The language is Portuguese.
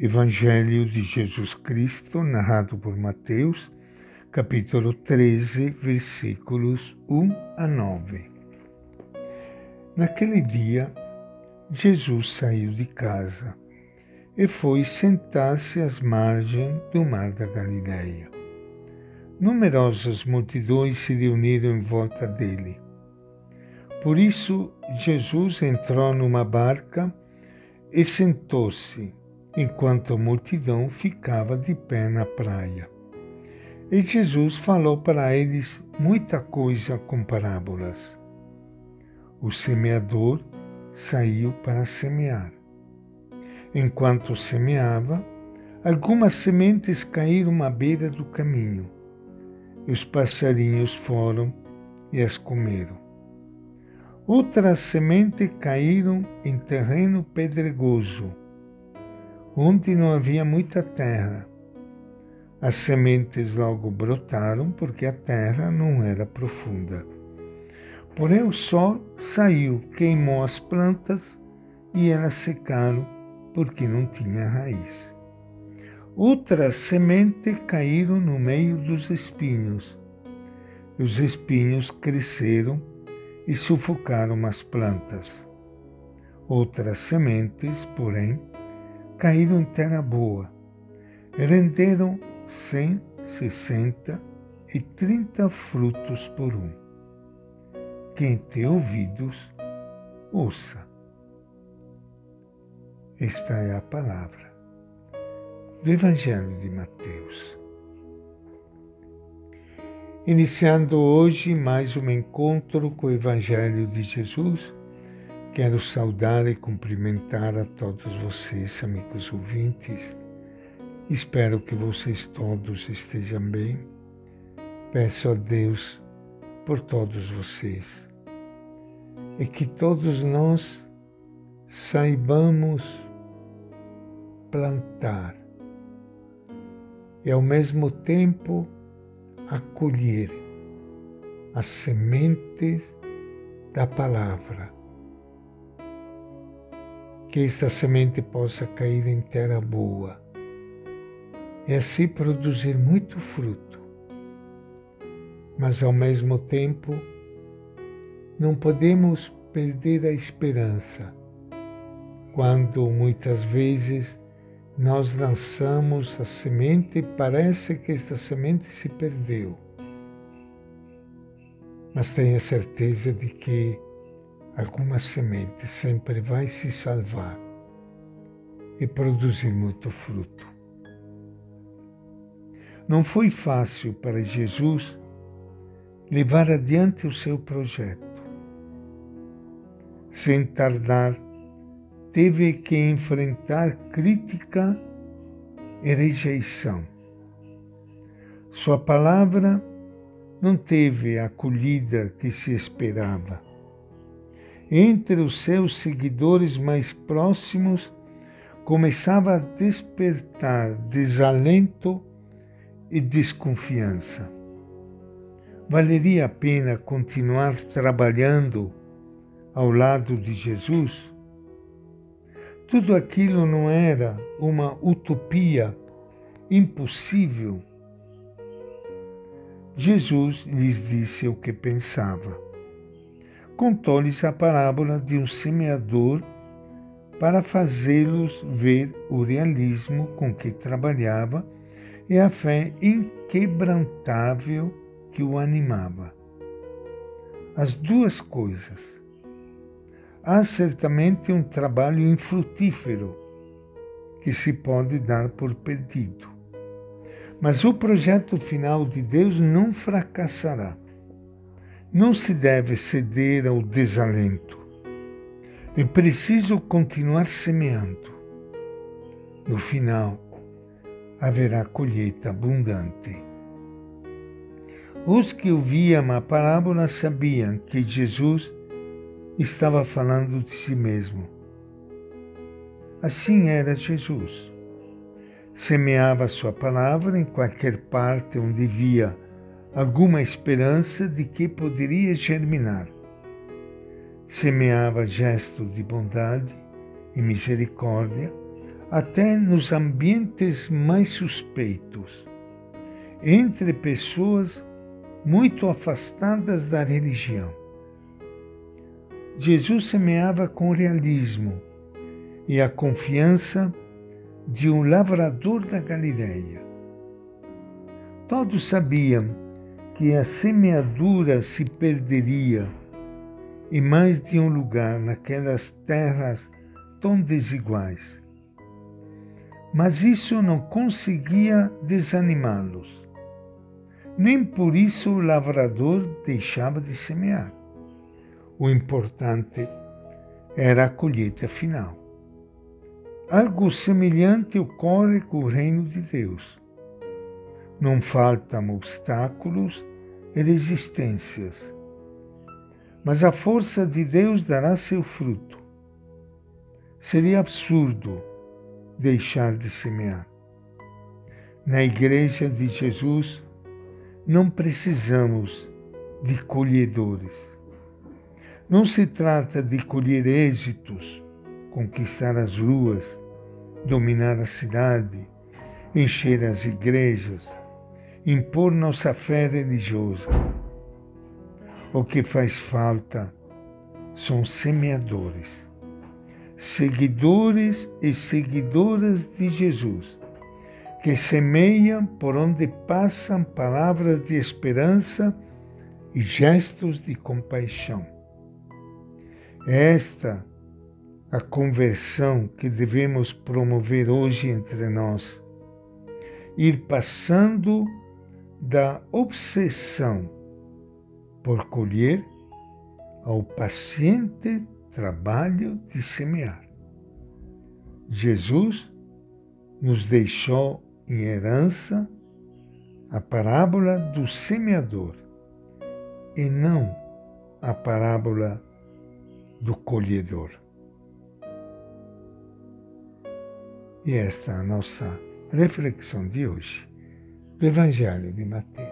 Evangelho de Jesus Cristo, narrado por Mateus, capítulo 13, versículos 1 a 9. Naquele dia, Jesus saiu de casa e foi sentar-se às margens do mar da Galileia. Numerosas multidões se reuniram em volta dele. Por isso, Jesus entrou numa barca e sentou-se enquanto a multidão ficava de pé na praia. E Jesus falou para eles muita coisa com parábolas. O semeador saiu para semear. Enquanto semeava, algumas sementes caíram à beira do caminho, e os passarinhos foram e as comeram. Outras sementes caíram em terreno pedregoso, onde não havia muita terra. As sementes logo brotaram porque a terra não era profunda. Porém, o sol saiu, queimou as plantas e elas secaram porque não tinha raiz. Outras sementes caíram no meio dos espinhos. Os espinhos cresceram e sufocaram as plantas. Outras sementes, porém, caíram em terra boa, renderam cem, sessenta e trinta frutos por um. Quem tem ouvidos, ouça. Esta é a palavra do Evangelho de Mateus. Iniciando hoje mais um encontro com o Evangelho de Jesus, Quero saudar e cumprimentar a todos vocês, amigos ouvintes. Espero que vocês todos estejam bem. Peço a Deus por todos vocês e que todos nós saibamos plantar e ao mesmo tempo acolher as sementes da palavra que esta semente possa cair em terra boa e assim produzir muito fruto. Mas ao mesmo tempo, não podemos perder a esperança quando muitas vezes nós lançamos a semente e parece que esta semente se perdeu. Mas tenha certeza de que alguma semente sempre vai se salvar e produzir muito fruto. Não foi fácil para Jesus levar adiante o seu projeto. Sem tardar, teve que enfrentar crítica e rejeição. Sua palavra não teve a acolhida que se esperava entre os seus seguidores mais próximos, começava a despertar desalento e desconfiança. Valeria a pena continuar trabalhando ao lado de Jesus? Tudo aquilo não era uma utopia impossível? Jesus lhes disse o que pensava contou-lhes a parábola de um semeador para fazê-los ver o realismo com que trabalhava e a fé inquebrantável que o animava. As duas coisas. Há certamente um trabalho infrutífero que se pode dar por perdido. Mas o projeto final de Deus não fracassará. Não se deve ceder ao desalento. É preciso continuar semeando. No final, haverá colheita abundante. Os que ouviam a parábola sabiam que Jesus estava falando de si mesmo. Assim era Jesus. Semeava sua palavra em qualquer parte onde via alguma esperança de que poderia germinar. Semeava gesto de bondade e misericórdia até nos ambientes mais suspeitos, entre pessoas muito afastadas da religião. Jesus semeava com realismo e a confiança de um lavrador da Galileia. Todos sabiam que a semeadura se perderia em mais de um lugar naquelas terras tão desiguais. Mas isso não conseguia desanimá-los. Nem por isso o lavrador deixava de semear. O importante era a colheita final. Algo semelhante ocorre com o reino de Deus. Não faltam obstáculos e resistências, mas a força de Deus dará seu fruto. Seria absurdo deixar de semear. Na Igreja de Jesus, não precisamos de colhedores. Não se trata de colher êxitos, conquistar as ruas, dominar a cidade, encher as igrejas, impor nossa fé religiosa. O que faz falta são semeadores, seguidores e seguidoras de Jesus, que semeiam por onde passam palavras de esperança e gestos de compaixão. Esta a conversão que devemos promover hoje entre nós, ir passando da obsessão por colher ao paciente trabalho de semear. Jesus nos deixou em herança a parábola do semeador e não a parábola do colhedor. E esta é a nossa reflexão de hoje Evangelho de Mateus.